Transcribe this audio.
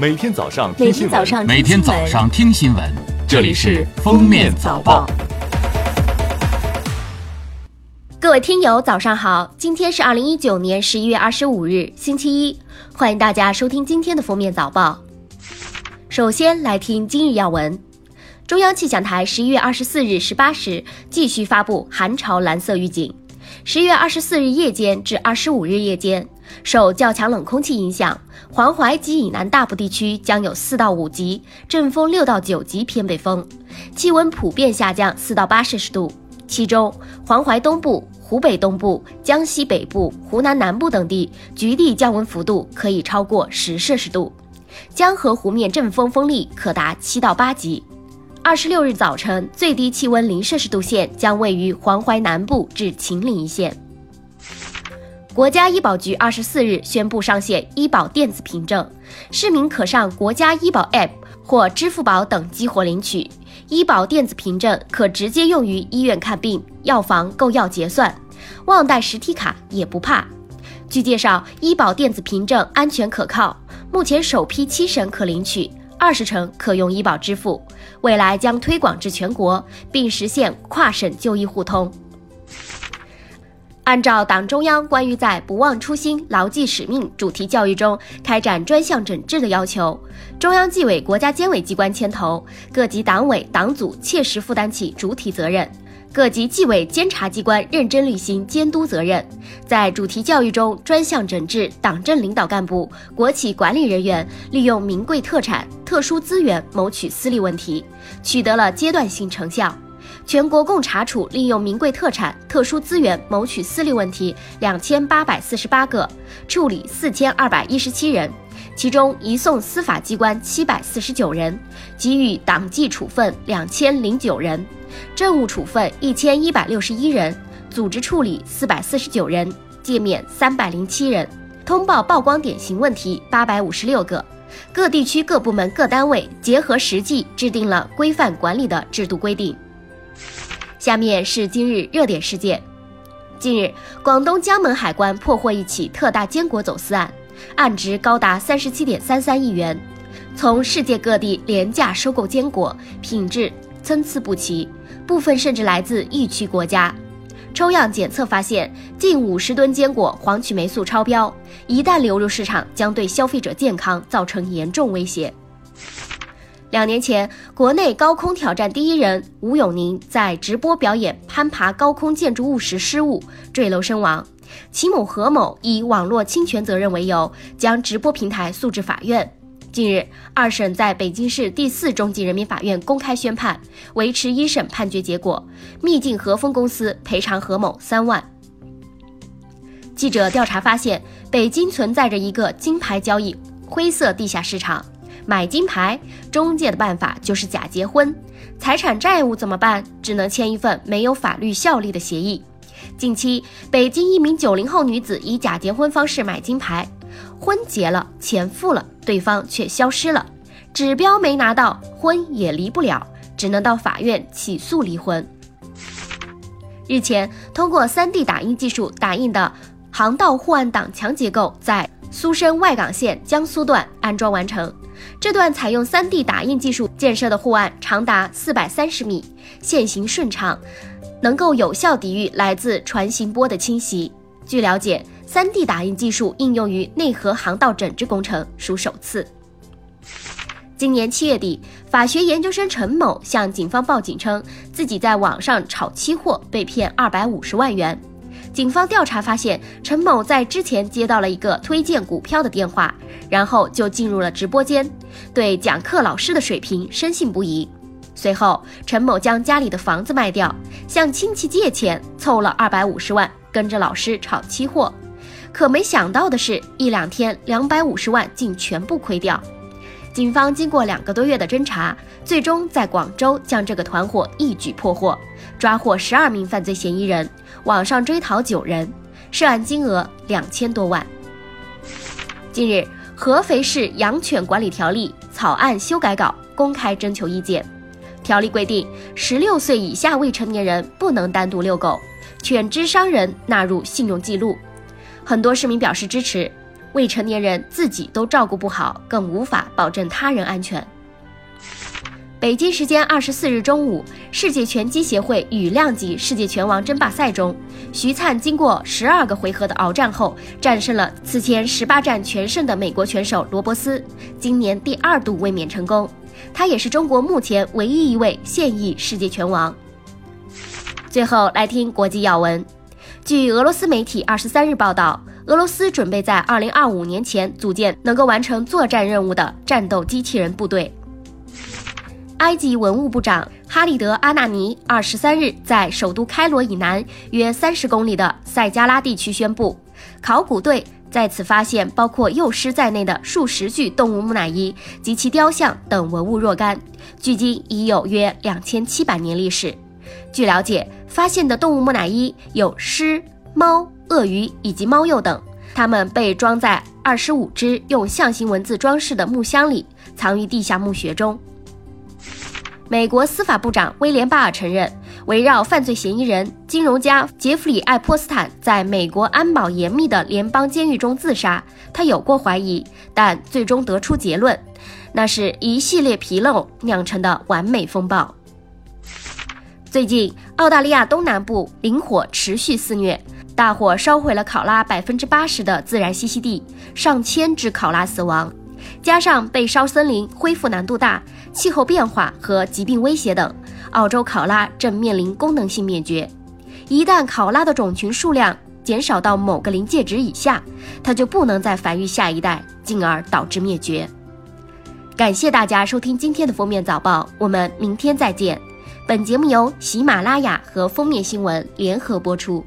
每天早上每听新闻，天早上每天早上听新闻，这里是《封面早报》。各位听友，早上好！今天是二零一九年十一月二十五日，星期一，欢迎大家收听今天的封面早报。首先来听今日要闻。中央气象台十一月二十四日十八时继续发布寒潮蓝色预警。十一月二十四日夜间至二十五日夜间，受较强冷空气影响，黄淮及以南大部地区将有四到五级阵风，六到九级偏北风，气温普遍下降四到八摄氏度。其中，黄淮东部、湖北东部、江西北部、湖南南部等地局地降温幅度可以超过十摄氏度，江河湖面阵风风力可达七到八级。二十六日早晨，最低气温零摄氏度线将位于黄淮南部至秦岭一线。国家医保局二十四日宣布上线医保电子凭证，市民可上国家医保 App 或支付宝等激活领取。医保电子凭证可直接用于医院看病、药房购药结算，忘带实体卡也不怕。据介绍，医保电子凭证安全可靠，目前首批七省可领取，二十城可用医保支付，未来将推广至全国，并实现跨省就医互通。按照党中央关于在不忘初心、牢记使命主题教育中开展专项整治的要求，中央纪委国家监委机关牵头，各级党委党组切实负担起主体责任，各级纪委监察机关认真履行监督责任，在主题教育中专项整治党政领导干部、国企管理人员利用名贵特产、特殊资源谋取私利问题，取得了阶段性成效。全国共查处利用名贵特产、特殊资源谋取私利问题两千八百四十八个，处理四千二百一十七人，其中移送司法机关七百四十九人，给予党纪处分两千零九人，政务处分一千一百六十一人，组织处理四百四十九人，诫勉三百零七人，通报曝光典型问题八百五十六个。各地区各部门各单位结合实际制定了规范管理的制度规定。下面是今日热点事件。近日，广东江门海关破获一起特大坚果走私案，案值高达三十七点三三亿元。从世界各地廉价收购坚果，品质参差不齐，部分甚至来自疫区国家。抽样检测发现，近五十吨坚果黄曲霉素超标，一旦流入市场，将对消费者健康造成严重威胁。两年前，国内高空挑战第一人吴永宁在直播表演攀爬高空建筑物时失误坠楼身亡，其母何某以网络侵权责任为由，将直播平台诉至法院。近日，二审在北京市第四中级人民法院公开宣判，维持一审判决结果，秘境和风公司赔偿何某三万。记者调查发现，北京存在着一个金牌交易灰色地下市场。买金牌，中介的办法就是假结婚，财产债务怎么办？只能签一份没有法律效力的协议。近期，北京一名九零后女子以假结婚方式买金牌，婚结了，钱付了，对方却消失了，指标没拿到，婚也离不了，只能到法院起诉离婚。日前，通过 3D 打印技术打印的航道护岸挡墙结构在苏深外港线江苏段安装完成。这段采用 3D 打印技术建设的护岸长达四百三十米，线行顺畅，能够有效抵御来自船型波的侵袭。据了解，3D 打印技术应用于内河航道整治工程属首次。今年七月底，法学研究生陈某向警方报警称，自己在网上炒期货被骗二百五十万元。警方调查发现，陈某在之前接到了一个推荐股票的电话，然后就进入了直播间，对讲课老师的水平深信不疑。随后，陈某将家里的房子卖掉，向亲戚借钱凑了二百五十万，跟着老师炒期货。可没想到的是，一两天两百五十万竟全部亏掉。警方经过两个多月的侦查，最终在广州将这个团伙一举破获，抓获十二名犯罪嫌疑人，网上追逃九人，涉案金额两千多万。近日，合肥市养犬管理条例草案修改稿公开征求意见，条例规定，十六岁以下未成年人不能单独遛狗，犬只伤人纳入信用记录。很多市民表示支持。未成年人自己都照顾不好，更无法保证他人安全。北京时间二十四日中午，世界拳击协会羽量级世界拳王争霸赛中，徐灿经过十二个回合的鏖战后，战胜了此前十八战全胜的美国拳手罗伯斯，今年第二度卫冕成功。他也是中国目前唯一一位现役世界拳王。最后来听国际要闻，据俄罗斯媒体二十三日报道，俄罗斯准备在二零二五年前组建能够完成作战任务的战斗机器人部队。埃及文物部长哈利德·阿纳尼二十三日在首都开罗以南约三十公里的塞加拉地区宣布，考古队在此发现包括幼狮在内的数十具动物木乃伊及其雕像等文物若干，距今已有约两千七百年历史。据了解，发现的动物木乃伊有狮、猫、鳄鱼以及猫鼬等，它们被装在二十五只用象形文字装饰的木箱里，藏于地下墓穴中。美国司法部长威廉·巴尔承认，围绕犯罪嫌疑人金融家杰弗里·爱泼斯坦在美国安保严密的联邦监狱中自杀，他有过怀疑，但最终得出结论，那是一系列纰漏酿成的完美风暴。最近，澳大利亚东南部林火持续肆虐，大火烧毁了考拉百分之八十的自然栖息地，上千只考拉死亡。加上被烧森林恢复难度大、气候变化和疾病威胁等，澳洲考拉正面临功能性灭绝。一旦考拉的种群数量减少到某个临界值以下，它就不能再繁育下一代，进而导致灭绝。感谢大家收听今天的封面早报，我们明天再见。本节目由喜马拉雅和封面新闻联合播出。